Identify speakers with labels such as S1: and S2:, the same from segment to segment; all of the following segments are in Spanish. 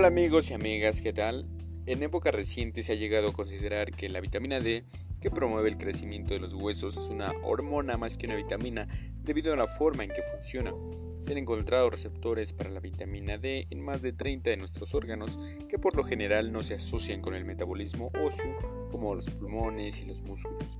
S1: Hola amigos y amigas, ¿qué tal? En época reciente se ha llegado a considerar que la vitamina D, que promueve el crecimiento de los huesos, es una hormona más que una vitamina debido a la forma en que funciona. Se han encontrado receptores para la vitamina D en más de 30 de nuestros órganos que por lo general no se asocian con el metabolismo óseo como los pulmones y los músculos.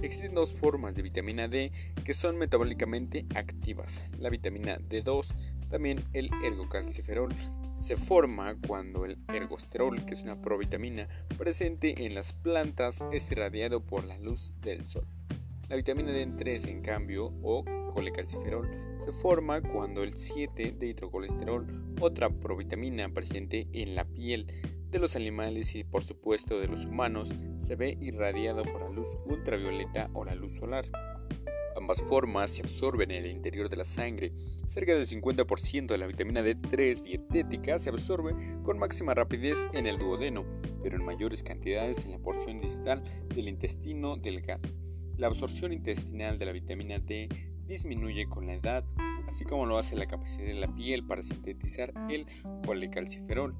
S1: Existen dos formas de vitamina D que son metabólicamente activas, la vitamina D2, también el ergocalciferol. Se forma cuando el ergosterol, que es una provitamina presente en las plantas, es irradiado por la luz del sol. La vitamina D3, en cambio, o colecalciferol, se forma cuando el 7 de hidrocolesterol, otra provitamina presente en la piel, de los animales y por supuesto de los humanos se ve irradiado por la luz ultravioleta o la luz solar. Ambas formas se absorben en el interior de la sangre. Cerca del 50% de la vitamina D3 dietética se absorbe con máxima rapidez en el duodeno, pero en mayores cantidades en la porción distal del intestino delgado. La absorción intestinal de la vitamina D disminuye con la edad, así como lo hace la capacidad de la piel para sintetizar el colecalciferol.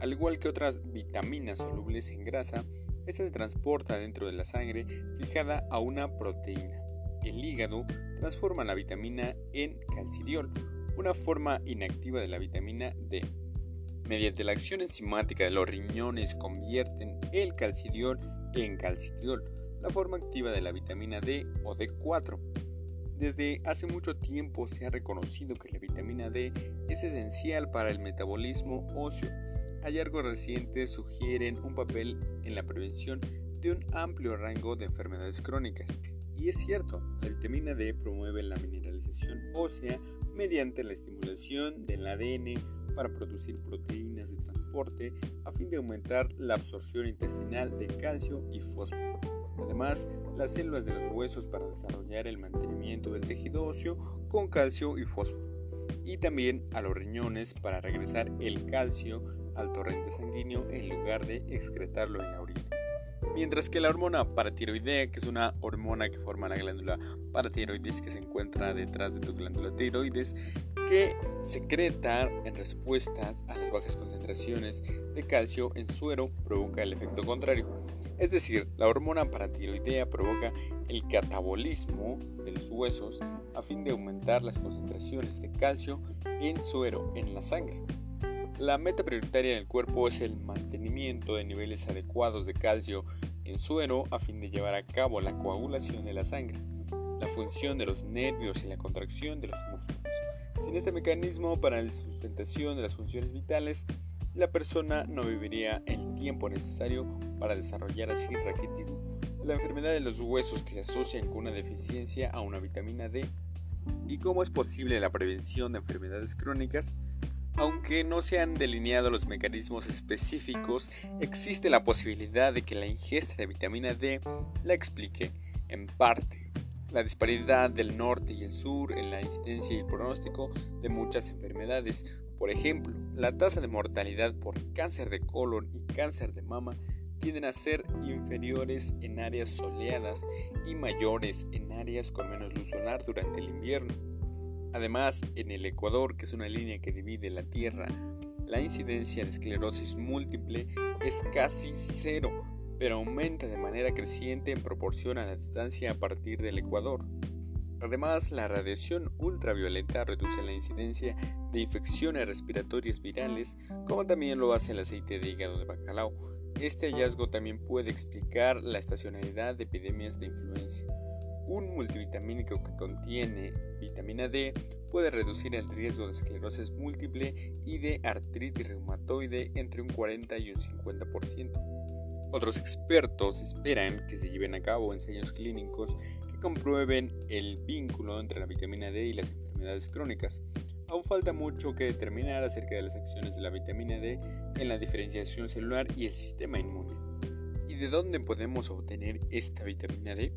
S1: Al igual que otras vitaminas solubles en grasa, esta se transporta dentro de la sangre fijada a una proteína. El hígado transforma la vitamina en calcidiol, una forma inactiva de la vitamina D. Mediante la acción enzimática de los riñones convierten el calcidiol en calcidiol, la forma activa de la vitamina D o D4. Desde hace mucho tiempo se ha reconocido que la vitamina D es esencial para el metabolismo óseo hallazgos recientes sugieren un papel en la prevención de un amplio rango de enfermedades crónicas. Y es cierto, la vitamina D promueve la mineralización ósea mediante la estimulación del ADN para producir proteínas de transporte a fin de aumentar la absorción intestinal de calcio y fósforo. Además, las células de los huesos para desarrollar el mantenimiento del tejido óseo con calcio y fósforo. Y también a los riñones para regresar el calcio al torrente sanguíneo en lugar de excretarlo en la orina. Mientras que la hormona paratiroidea, que es una hormona que forma la glándula paratiroides que se encuentra detrás de tu glándula tiroides, que secreta en respuesta a las bajas concentraciones de calcio en suero, provoca el efecto contrario. Es decir, la hormona paratiroidea provoca el catabolismo de los huesos a fin de aumentar las concentraciones de calcio en suero en la sangre. La meta prioritaria del cuerpo es el mantenimiento de niveles adecuados de calcio en suero a fin de llevar a cabo la coagulación de la sangre, la función de los nervios y la contracción de los músculos. Sin este mecanismo para la sustentación de las funciones vitales, la persona no viviría el tiempo necesario para desarrollar así raquitismo, la enfermedad de los huesos que se asocian con una deficiencia a una vitamina D. ¿Y cómo es posible la prevención de enfermedades crónicas? Aunque no se han delineado los mecanismos específicos, existe la posibilidad de que la ingesta de vitamina D la explique, en parte, la disparidad del norte y el sur en la incidencia y el pronóstico de muchas enfermedades. Por ejemplo, la tasa de mortalidad por cáncer de colon y cáncer de mama tienden a ser inferiores en áreas soleadas y mayores en áreas con menos luz solar durante el invierno. Además, en el Ecuador, que es una línea que divide la Tierra, la incidencia de esclerosis múltiple es casi cero, pero aumenta de manera creciente en proporción a la distancia a partir del Ecuador. Además, la radiación ultravioleta reduce la incidencia de infecciones respiratorias virales, como también lo hace el aceite de hígado de bacalao. Este hallazgo también puede explicar la estacionalidad de epidemias de influenza. Un multivitamínico que contiene vitamina D puede reducir el riesgo de esclerosis múltiple y de artritis reumatoide entre un 40 y un 50%. Otros expertos esperan que se lleven a cabo ensayos clínicos que comprueben el vínculo entre la vitamina D y las enfermedades crónicas. Aún falta mucho que determinar acerca de las acciones de la vitamina D en la diferenciación celular y el sistema inmune. ¿Y de dónde podemos obtener esta vitamina D?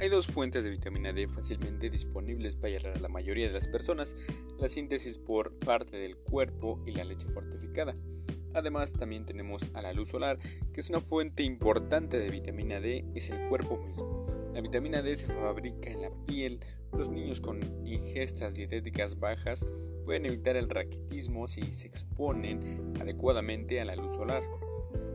S1: Hay dos fuentes de vitamina D fácilmente disponibles para la mayoría de las personas, la síntesis por parte del cuerpo y la leche fortificada. Además también tenemos a la luz solar, que es una fuente importante de vitamina D, es el cuerpo mismo. La vitamina D se fabrica en la piel, los niños con ingestas dietéticas bajas pueden evitar el raquitismo si se exponen adecuadamente a la luz solar.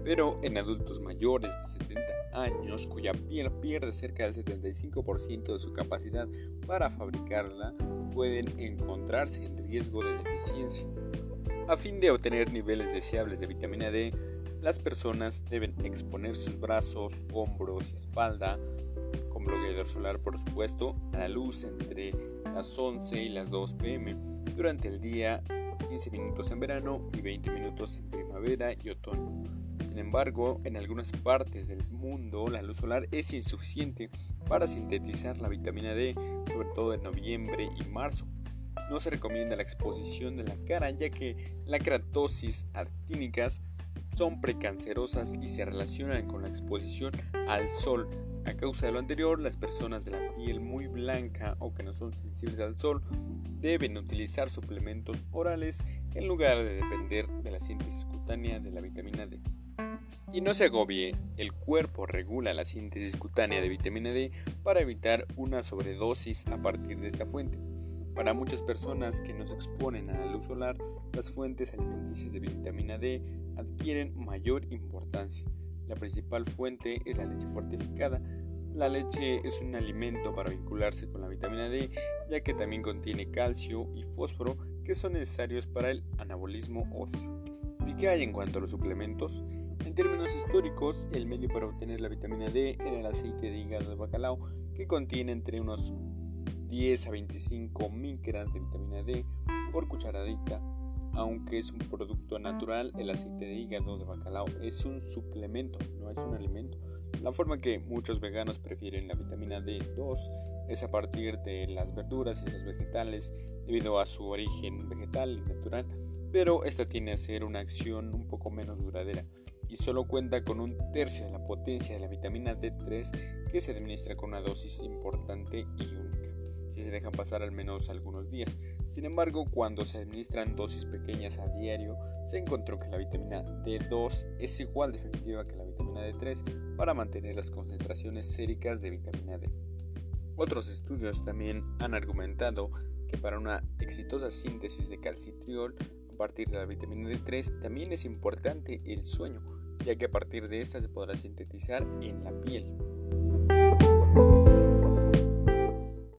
S1: Pero en adultos mayores de 70 años, cuya piel pierde cerca del 75% de su capacidad para fabricarla, pueden encontrarse en riesgo de deficiencia. A fin de obtener niveles deseables de vitamina D, las personas deben exponer sus brazos, hombros y espalda, con bloqueador solar por supuesto, a la luz entre las 11 y las 2 pm durante el día 15 minutos en verano y 20 minutos en primavera y otoño. Sin embargo, en algunas partes del mundo la luz solar es insuficiente para sintetizar la vitamina D, sobre todo en noviembre y marzo. No se recomienda la exposición de la cara ya que la keratosis actínicas son precancerosas y se relacionan con la exposición al sol. A causa de lo anterior, las personas de la piel muy blanca o que no son sensibles al sol deben utilizar suplementos orales en lugar de depender de la síntesis cutánea de la vitamina D. Y no se agobie, el cuerpo regula la síntesis cutánea de vitamina D para evitar una sobredosis a partir de esta fuente. Para muchas personas que no se exponen a la luz solar, las fuentes alimenticias de vitamina D adquieren mayor importancia. La principal fuente es la leche fortificada. La leche es un alimento para vincularse con la vitamina D, ya que también contiene calcio y fósforo que son necesarios para el anabolismo óseo. ¿Y qué hay en cuanto a los suplementos? En términos históricos, el medio para obtener la vitamina D era el aceite de hígado de bacalao, que contiene entre unos 10 a 25 micras de vitamina D por cucharadita. Aunque es un producto natural, el aceite de hígado de bacalao es un suplemento, no es un alimento. La forma que muchos veganos prefieren la vitamina D2 es a partir de las verduras y los vegetales debido a su origen vegetal y natural, pero esta tiene a ser una acción un poco menos duradera y solo cuenta con un tercio de la potencia de la vitamina D3 que se administra con una dosis importante y única si se dejan pasar al menos algunos días. Sin embargo, cuando se administran dosis pequeñas a diario, se encontró que la vitamina D2 es igual de efectiva que la vitamina D3 para mantener las concentraciones séricas de vitamina D. Otros estudios también han argumentado que para una exitosa síntesis de calcitriol partir de la vitamina D3 también es importante el sueño, ya que a partir de esta se podrá sintetizar en la piel.